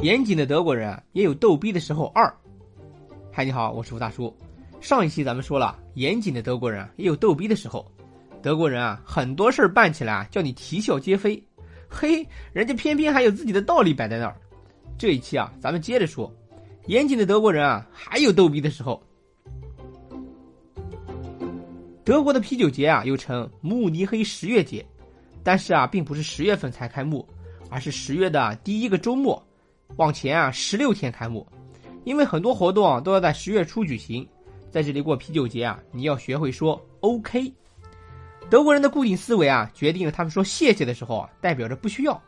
严谨的德国人，也有逗逼的时候。二，嗨，你好，我是吴大叔。上一期咱们说了，严谨的德国人也有逗逼的时候。德国人啊，很多事儿办起来叫你啼笑皆非，嘿，人家偏偏还有自己的道理摆在那儿。这一期啊，咱们接着说，严谨的德国人啊，还有逗逼的时候。德国的啤酒节啊，又称慕尼黑十月节，但是啊，并不是十月份才开幕，而是十月的第一个周末。往前啊，十六天开幕，因为很多活动啊都要在十月初举行，在这里过啤酒节啊，你要学会说 OK。德国人的固定思维啊，决定了他们说谢谢的时候啊，代表着不需要。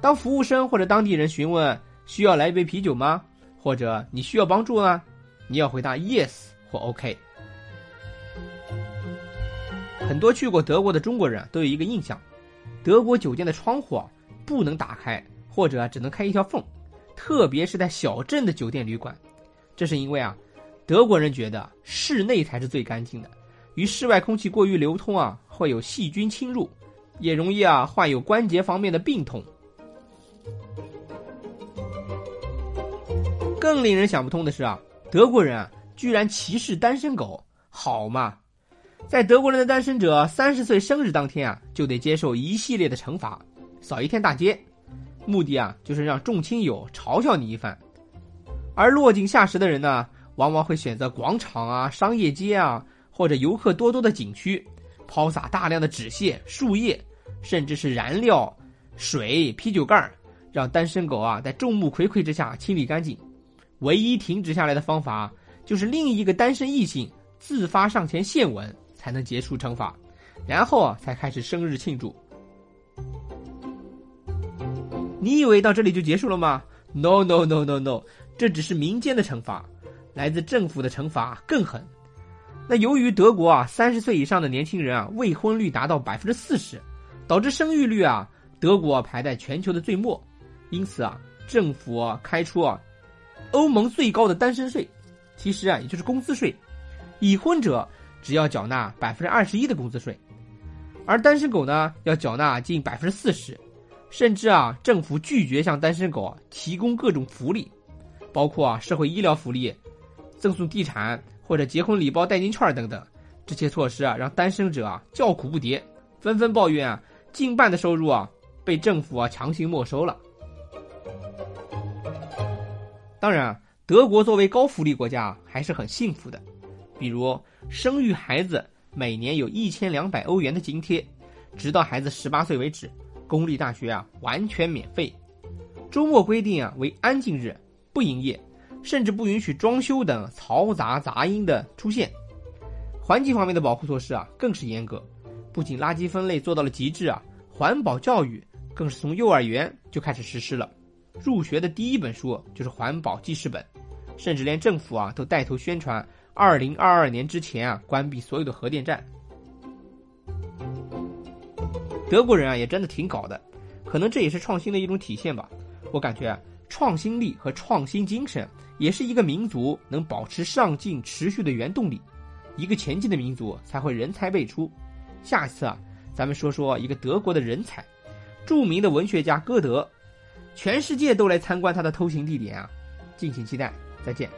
当服务生或者当地人询问需要来一杯啤酒吗，或者你需要帮助呢，你要回答 Yes 或 OK。很多去过德国的中国人都有一个印象，德国酒店的窗户啊不能打开，或者只能开一条缝。特别是在小镇的酒店旅馆，这是因为啊，德国人觉得室内才是最干净的，与室外空气过于流通啊，会有细菌侵入，也容易啊患有关节方面的病痛。更令人想不通的是啊，德国人啊居然歧视单身狗，好嘛？在德国人的单身者三十岁生日当天啊，就得接受一系列的惩罚，扫一天大街。目的啊，就是让众亲友嘲笑你一番，而落井下石的人呢，往往会选择广场啊、商业街啊，或者游客多多的景区，抛洒大量的纸屑、树叶，甚至是燃料、水、啤酒盖让单身狗啊在众目睽睽之下清理干净。唯一停止下来的方法，就是另一个单身异性自发上前献吻，才能结束惩罚，然后啊才开始生日庆祝。你以为到这里就结束了吗？No No No No No，这只是民间的惩罚，来自政府的惩罚更狠。那由于德国啊，三十岁以上的年轻人啊，未婚率达到百分之四十，导致生育率啊，德国排在全球的最末。因此啊，政府开出啊，欧盟最高的单身税，其实啊，也就是工资税，已婚者只要缴纳百分之二十一的工资税，而单身狗呢，要缴纳近百分之四十。甚至啊，政府拒绝向单身狗提供各种福利，包括啊社会医疗福利、赠送地产或者结婚礼包代金券等等。这些措施啊，让单身者啊叫苦不迭，纷纷抱怨啊，近半的收入啊被政府啊强行没收了。当然，德国作为高福利国家还是很幸福的，比如生育孩子每年有一千两百欧元的津贴，直到孩子十八岁为止。公立大学啊，完全免费。周末规定啊为安静日，不营业，甚至不允许装修等嘈杂杂音的出现。环境方面的保护措施啊更是严格，不仅垃圾分类做到了极致啊，环保教育更是从幼儿园就开始实施了。入学的第一本书就是环保记事本，甚至连政府啊都带头宣传，二零二二年之前啊关闭所有的核电站。德国人啊，也真的挺搞的，可能这也是创新的一种体现吧。我感觉，创新力和创新精神也是一个民族能保持上进、持续的原动力。一个前进的民族才会人才辈出。下一次啊，咱们说说一个德国的人才，著名的文学家歌德，全世界都来参观他的偷情地点啊，敬请期待，再见。